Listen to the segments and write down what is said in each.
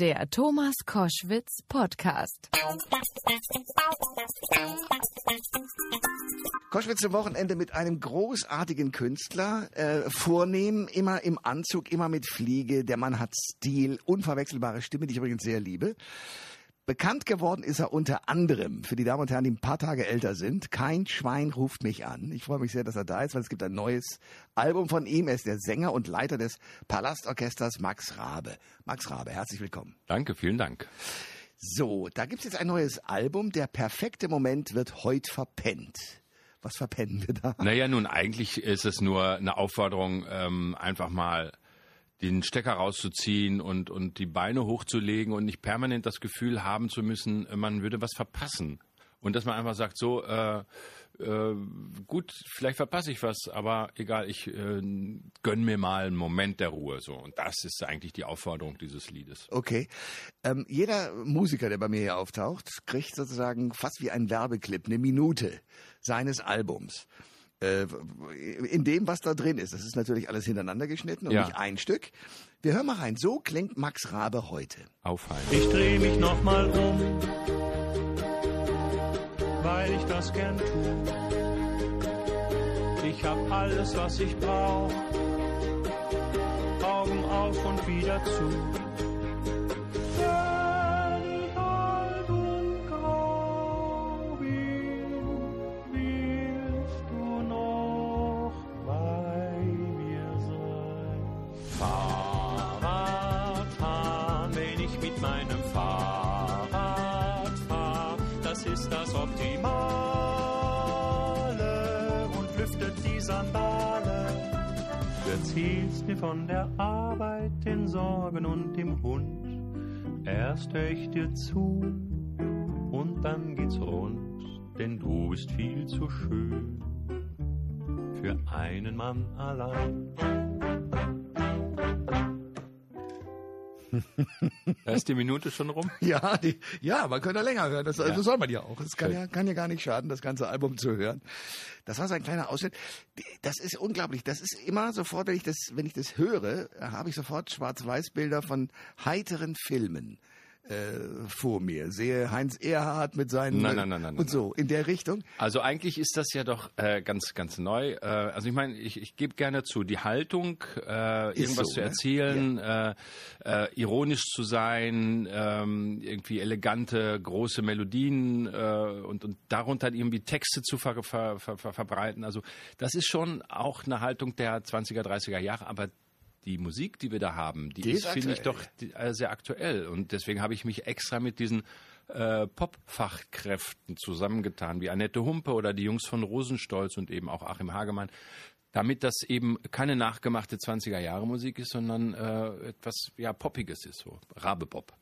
Der Thomas Koschwitz Podcast. Koschwitz zum Wochenende mit einem großartigen Künstler, äh, vornehm, immer im Anzug, immer mit Fliege. Der Mann hat Stil, unverwechselbare Stimme, die ich übrigens sehr liebe. Bekannt geworden ist er unter anderem für die Damen und Herren, die ein paar Tage älter sind. Kein Schwein ruft mich an. Ich freue mich sehr, dass er da ist, weil es gibt ein neues Album von ihm. Er ist der Sänger und Leiter des Palastorchesters Max Rabe. Max Rabe, herzlich willkommen. Danke, vielen Dank. So, da gibt's jetzt ein neues Album. Der perfekte Moment wird heute verpennt. Was verpennen wir da? Naja, nun eigentlich ist es nur eine Aufforderung, ähm, einfach mal den Stecker rauszuziehen und, und die Beine hochzulegen und nicht permanent das Gefühl haben zu müssen, man würde was verpassen. Und dass man einfach sagt, so, äh, äh, gut, vielleicht verpasse ich was, aber egal, ich äh, gönn mir mal einen Moment der Ruhe. So. Und das ist eigentlich die Aufforderung dieses Liedes. Okay. Ähm, jeder Musiker, der bei mir hier auftaucht, kriegt sozusagen fast wie ein Werbeclip eine Minute seines Albums äh, in dem, was da drin ist. Das ist natürlich alles hintereinander geschnitten und Ja. nicht ein Stück. Wir hören mal rein. So klingt Max Rabe heute. Aufhalten. Ich dreh mich nochmal um, weil ich das gern tu. Ich hab alles, was ich brauch. Augen auf und wieder zu. Lüftet die Sandale. Du erzählst mir von der Arbeit, den Sorgen und dem Hund. Erst hör ich dir zu und dann geht's rund, denn du bist viel zu schön für einen Mann allein. Da ist die Minute schon rum. Ja, die, ja, man könnte länger hören. Das, Ja. das soll man ja auch. Es kann Schön. ja, kann ja gar nicht schaden, das ganze Album zu hören. Das war so ein kleiner Ausschnitt. Das ist unglaublich. Das ist immer sofort, wenn ich das, wenn ich das höre, habe ich sofort Schwarz-Weiß-Bilder von heiteren Filmen äh, vor mir. Sehe Heinz Erhardt mit seinen Nein, nein, nein, nein, und so in der Richtung. Also eigentlich ist das ja doch äh, ganz, ganz neu. Äh, also ich meine, ich, ich gebe gerne zu, die Haltung, äh, irgendwas so, zu ne? erzählen, äh, äh, ironisch zu sein, ähm, irgendwie elegante, große Melodien äh, und, und darunter irgendwie Texte zu ver, ver, ver, verbreiten. Also das ist schon auch eine Haltung der 20er, 30er Jahre, aber die Musik, die wir da haben, die, Die ist, finde ich, doch äh, sehr aktuell. Und deswegen habe ich mich extra mit diesen äh, Pop-Fachkräften zusammengetan, wie Annette Humpe oder die Jungs von Rosenstolz und eben auch Achim Hagemann, damit das eben keine nachgemachte 20er-Jahre-Musik ist, sondern äh, etwas ja Poppiges ist, so Rabe-Pop.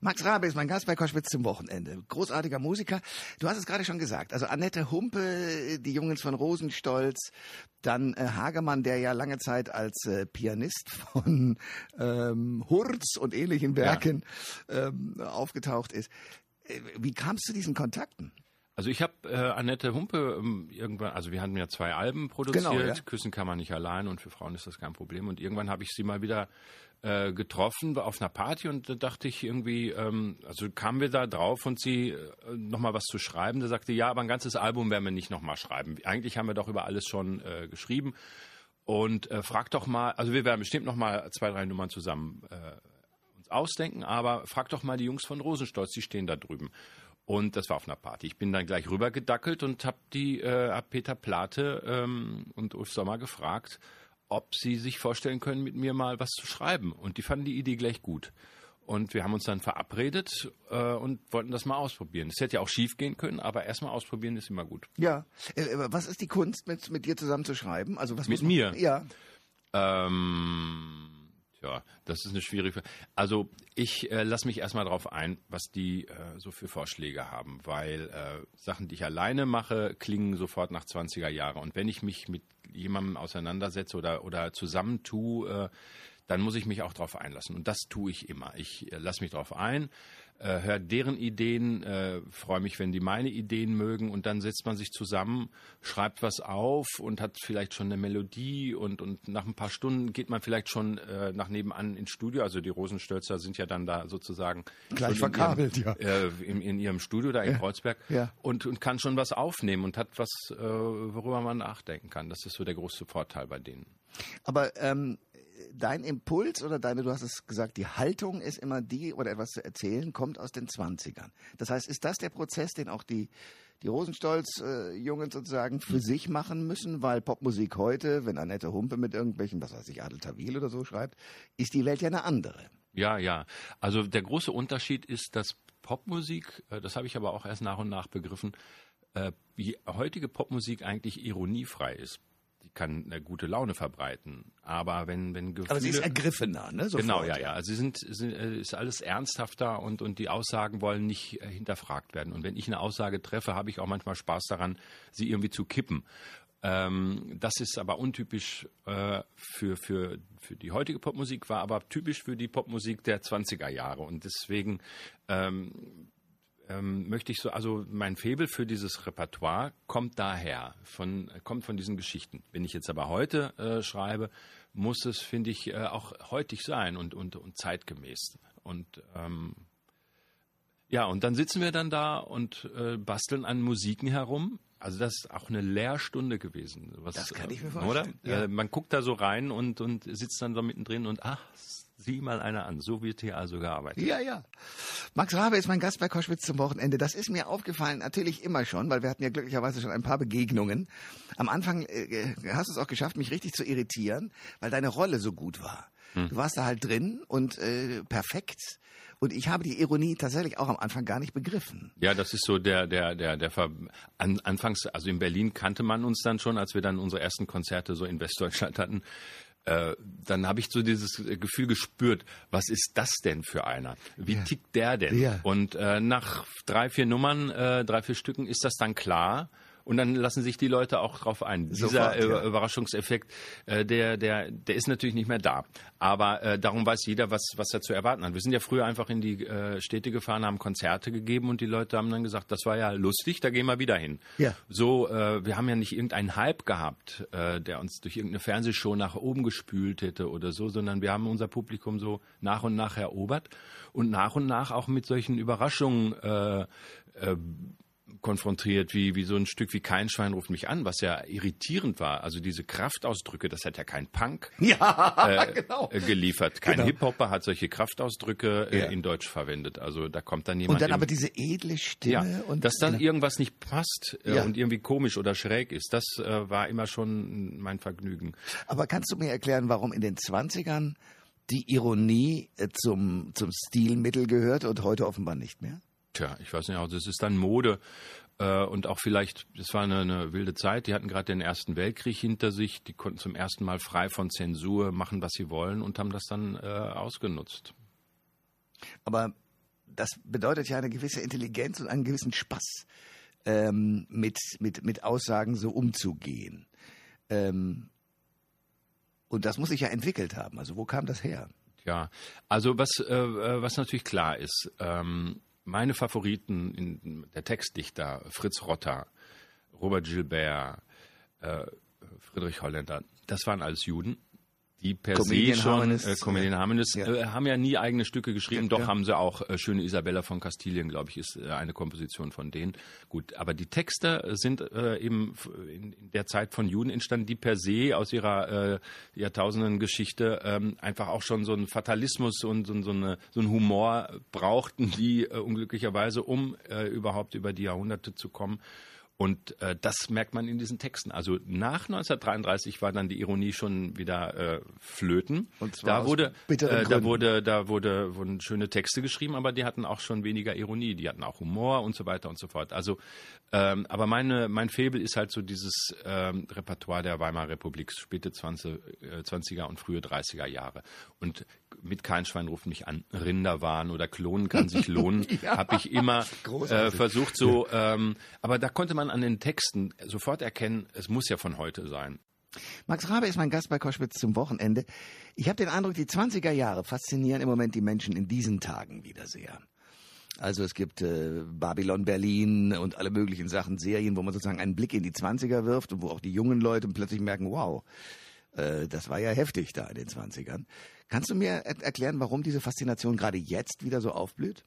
Max Rabe ist mein Gast bei Koschwitz zum Wochenende. Großartiger Musiker. Du hast es gerade schon gesagt. Also Annette Humpe, die Jungs von Rosenstolz, dann äh, Hagemann, der ja lange Zeit als äh, Pianist von ähm, Hurz und ähnlichen Werken ähm, aufgetaucht ist. Äh, Wie kamst du zu diesen Kontakten? Also ich habe äh, Annette Humpe ähm, irgendwann, also wir hatten ja zwei Alben produziert, Genau, ja. Küssen kann man nicht allein und für Frauen ist das kein Problem. Und irgendwann habe ich sie mal wieder äh, getroffen auf einer Party und da dachte ich irgendwie, ähm, also kamen wir da drauf und sie äh, nochmal was zu schreiben. Da sagte, ja, aber ein ganzes Album werden wir nicht nochmal schreiben. Eigentlich haben wir doch über alles schon äh, geschrieben. Und äh, frag doch mal, also wir werden bestimmt nochmal zwei, drei Nummern zusammen äh, uns ausdenken, aber frag doch mal die Jungs von Rosenstolz, die stehen da drüben. Und das war auf einer Party. Ich bin dann gleich rübergedackelt und habe die, äh, hab Peter Plate ähm, und Ulf Sommer gefragt, ob sie sich vorstellen können, mit mir mal was zu schreiben. Und die fanden die Idee gleich gut. Und wir haben uns dann verabredet äh, und wollten das mal ausprobieren. Es hätte ja auch schief gehen können, aber erstmal ausprobieren ist immer gut. Ja. Äh, äh, was ist die Kunst, mit, mit dir zusammen zu schreiben? Also was Mit mir? Ja. Ähm, ja, das ist eine schwierige Frage. Also ich äh, lasse mich erstmal darauf ein, was die äh, so für Vorschläge haben, weil äh, Sachen, die ich alleine mache, klingen sofort nach 20er Jahre. Und wenn ich mich mit jemandem auseinandersetze oder, oder zusammentue, äh, dann muss ich mich auch darauf einlassen. Und das tue ich immer. Ich äh, lasse mich darauf ein, äh, höre deren Ideen, äh, freue mich, wenn die meine Ideen mögen und dann setzt man sich zusammen, schreibt was auf und hat vielleicht schon eine Melodie und, und nach ein paar Stunden geht man vielleicht schon äh, nach nebenan ins Studio. Also die Rosenstölzer sind ja dann da sozusagen Gleich verkabelt, ihrem, Äh, in, in ihrem Studio da in Kreuzberg ja. und, und kann schon was aufnehmen und hat was, äh, worüber man nachdenken kann. Das ist so der große Vorteil bei denen. Aber ähm, dein Impuls oder deine, du hast es gesagt, die Haltung ist immer die, oder etwas zu erzählen, kommt aus den 20ern. Das heißt, ist das der Prozess, den auch die, die Rosenstolz-Jungen sozusagen für sich machen müssen? Weil Popmusik heute, wenn Annette Humpe mit irgendwelchen, was weiß ich, Adel Tawil oder so schreibt, ist die Welt ja eine andere. Ja, ja. Also der große Unterschied ist, dass Popmusik, äh, das habe ich aber auch erst nach und nach begriffen, äh, wie heutige Popmusik eigentlich ironiefrei ist. Die kann eine gute Laune verbreiten. Aber wenn, wenn Gefühle. Aber sie ist ergriffener, ne? Sofort. Genau, ja, ja. Also sie sind, sind äh, ist alles ernsthafter und, und die Aussagen wollen nicht äh, hinterfragt werden. Und wenn ich eine Aussage treffe, habe ich auch manchmal Spaß daran, sie irgendwie zu kippen. Ähm, das ist aber untypisch äh, für, für, für die heutige Popmusik, war aber typisch für die Popmusik der 20er Jahre. Und deswegen ähm, ähm, möchte ich so, also mein Febel für dieses Repertoire kommt daher, von, kommt von diesen Geschichten. Wenn ich jetzt aber heute äh, schreibe, muss es, finde ich, äh, auch heutig sein und, und, und zeitgemäß. Und ähm, ja, und dann sitzen wir dann da und äh, basteln an Musiken herum. Also das ist auch eine Lehrstunde gewesen. Was, Das kann ich mir vorstellen, Oder? ja. Äh, man guckt da so rein und, und sitzt dann so mittendrin und ach, sieh mal einer an. So wird hier also gearbeitet. Ja, ja. Max Rabe ist mein Gast bei Koschwitz zum Wochenende. Das ist mir aufgefallen, natürlich immer schon, weil wir hatten ja glücklicherweise schon ein paar Begegnungen. Am Anfang äh, hast du es auch geschafft, mich richtig zu irritieren, weil deine Rolle so gut war. Du warst da halt drin und äh, perfekt. Und ich habe die Ironie tatsächlich auch am Anfang gar nicht begriffen. Ja, das ist so der, der, der, der Ver an, anfangs, also in Berlin kannte man uns dann schon, als wir dann unsere ersten Konzerte so in Westdeutschland hatten. Äh, dann habe ich so dieses Gefühl gespürt, was ist das denn für einer? Wie Ja. tickt der denn? Ja. Und äh, nach drei, vier Nummern, äh, drei, vier Stücken ist das dann klar. Und dann lassen sich die Leute auch drauf ein. Dieser Sofort, äh, ja. Überraschungseffekt, äh, der, der, der ist natürlich nicht mehr da. Aber äh, darum weiß jeder, was, was er zu erwarten hat. Wir sind ja früher einfach in die äh, Städte gefahren, haben Konzerte gegeben und die Leute haben dann gesagt, das war ja lustig, da gehen wir wieder hin. Ja. So, wir haben ja nicht irgendeinen Hype gehabt, der uns durch irgendeine Fernsehshow nach oben gespült hätte oder so, sondern wir haben unser Publikum so nach und nach erobert und nach und nach auch mit solchen Überraschungen äh, äh, konfrontiert, wie, wie so ein Stück wie Kein Schwein ruft mich an, was ja irritierend war. Also diese Kraftausdrücke, das hat ja kein Punk Ja, äh, genau. äh, geliefert. Kein Genau. Hip-Hopper hat solche Kraftausdrücke äh, Ja. in Deutsch verwendet. Also da kommt dann jemand. Und dann im- aber diese edle Stimme. ja, und dass dann genau. irgendwas nicht passt äh, und irgendwie komisch oder schräg ist, das äh, war immer schon mein Vergnügen. Aber kannst du mir erklären, warum in den 20ern die Ironie zum, zum Stilmittel gehört und heute offenbar nicht mehr? Tja, ich weiß nicht, also es ist dann Mode äh, und auch vielleicht, das war eine, eine wilde Zeit, die hatten gerade den Ersten Weltkrieg hinter sich, die konnten zum ersten Mal frei von Zensur machen, was sie wollen und haben das dann äh, ausgenutzt. Aber das bedeutet ja eine gewisse Intelligenz und einen gewissen Spaß, ähm, mit, mit, mit Aussagen so umzugehen. Ähm, und das muss sich ja entwickelt haben. Also wo kam das her? Ja, also was, äh, äh, was natürlich klar ist, ähm, meine Favoriten, in, der Textdichter Fritz Rotter, Robert Gilbert, äh, Friedrich Holländer, das waren alles Juden, die per Comedian se schon, Harmonists, äh, Comedian. Harmonists, Ja. äh, haben ja nie eigene Stücke geschrieben, Ja, doch ja. haben sie auch äh, Schöne Isabella von Kastilien, glaube ich, ist äh, eine Komposition von denen. Gut, aber die Texte sind äh, eben in, in der Zeit von Juden entstanden, die per se aus ihrer äh, Jahrtausenden-Geschichte ähm, einfach auch schon so einen Fatalismus und so, so, eine, so einen Humor brauchten, die äh, unglücklicherweise, um äh, überhaupt über die Jahrhunderte zu kommen. Und äh, das merkt man in diesen Texten. Also nach 1933 war dann die Ironie schon wieder äh, flöten. Und zwar da wurde, äh, da Gründen. wurde, da wurde, wurden schöne Texte geschrieben, aber die hatten auch schon weniger Ironie, die hatten auch Humor und so weiter und so fort. Also, ähm, aber meine, mein Faible ist halt so dieses ähm, Repertoire der Weimarer Republik, späte 20, äh, 20er und frühe 30er Jahre. Und mit kein Schwein ruft mich an, Rinderwahn oder Klonen kann sich lohnen, Ja. habe ich immer äh, versucht so, ähm, aber da konnte man an den Texten sofort erkennen, es muss ja von heute sein. Max Rabe ist mein Gast bei Koschwitz zum Wochenende. Ich habe den Eindruck, die 20er Jahre faszinieren im Moment die Menschen in diesen Tagen wieder sehr. Also es gibt äh, Babylon Berlin und alle möglichen Sachen, Serien, wo man sozusagen einen Blick in die 20er wirft und wo auch die jungen Leute plötzlich merken, wow, äh, das war ja heftig da in den 20ern. Kannst du mir er erklären, warum diese Faszination gerade jetzt wieder so aufblüht?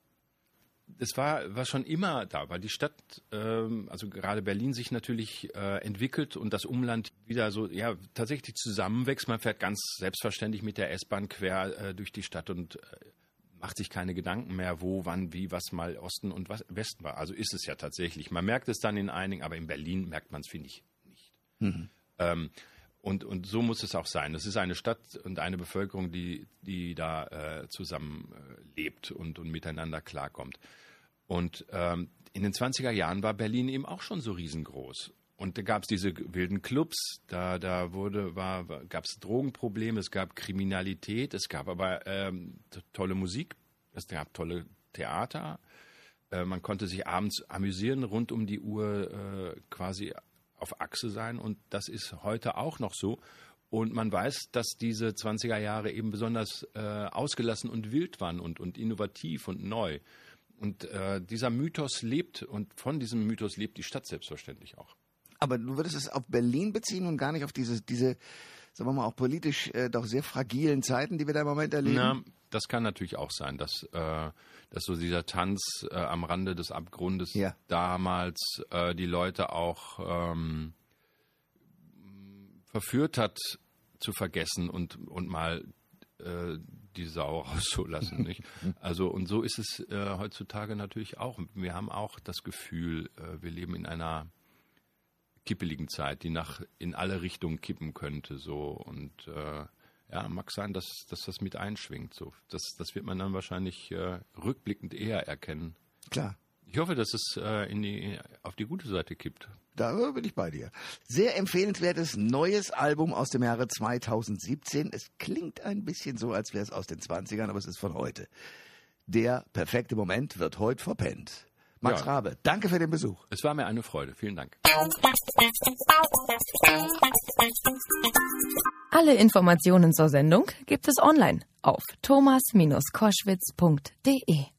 Das war, war schon immer da, weil die Stadt, ähm, also gerade Berlin, sich natürlich äh, entwickelt und das Umland wieder so, ja, tatsächlich zusammenwächst. Man fährt ganz selbstverständlich mit der S-Bahn quer äh, durch die Stadt und äh, macht sich keine Gedanken mehr, wo, wann, wie, was mal Osten und was, Westen war. Also ist es ja tatsächlich. Man merkt es dann in einigen, aber in Berlin merkt man es, finde ich, nicht. Mhm. Ähm, und, und so muss es auch sein. Es ist eine Stadt und eine Bevölkerung, die, die da äh, zusammen äh, lebt und, und miteinander klarkommt. Und ähm, in den 20er Jahren war Berlin eben auch schon so riesengroß. Und da gab es diese wilden Clubs, da, da wurde, war, gab es Drogenprobleme, es gab Kriminalität, es gab aber ähm, tolle Musik, es gab tolle Theater. Äh, man konnte sich abends amüsieren, rund um die Uhr äh, quasi auf Achse sein. Und das ist heute auch noch so. Und man weiß, dass diese 20er Jahre eben besonders äh, ausgelassen und wild waren und, und innovativ und neu. Und äh, dieser Mythos lebt und von diesem Mythos lebt die Stadt selbstverständlich auch. Aber du würdest es auf Berlin beziehen und gar nicht auf diese, diese sagen wir mal, auch politisch äh, doch sehr fragilen Zeiten, die wir da im Moment erleben? Na, das kann natürlich auch sein, dass, äh, dass so dieser Tanz äh, am Rande des Abgrundes ja. damals äh, die Leute auch ähm, verführt hat, zu vergessen und, und mal äh, die Sau rauszulassen. Nicht? Also und so ist es äh, heutzutage natürlich auch. Wir haben auch das Gefühl, äh, wir leben in einer kippeligen Zeit, die nach in alle Richtungen kippen könnte. So und äh, ja, mag sein, dass, dass das mit einschwingt. So, das, das wird man dann wahrscheinlich äh, rückblickend eher erkennen. Klar. Ich hoffe, dass es äh, in die, auf die gute Seite kippt. Da bin ich bei dir. Sehr empfehlenswertes neues Album aus dem Jahre 2017. Es klingt ein bisschen so, als wäre es aus den 20ern, aber es ist von heute. Der perfekte Moment wird heute verpennt. Max ja. Rabe, danke für den Besuch. Es war mir eine Freude. Vielen Dank. Alle Informationen zur Sendung gibt es online auf thomas-koschwitz.de.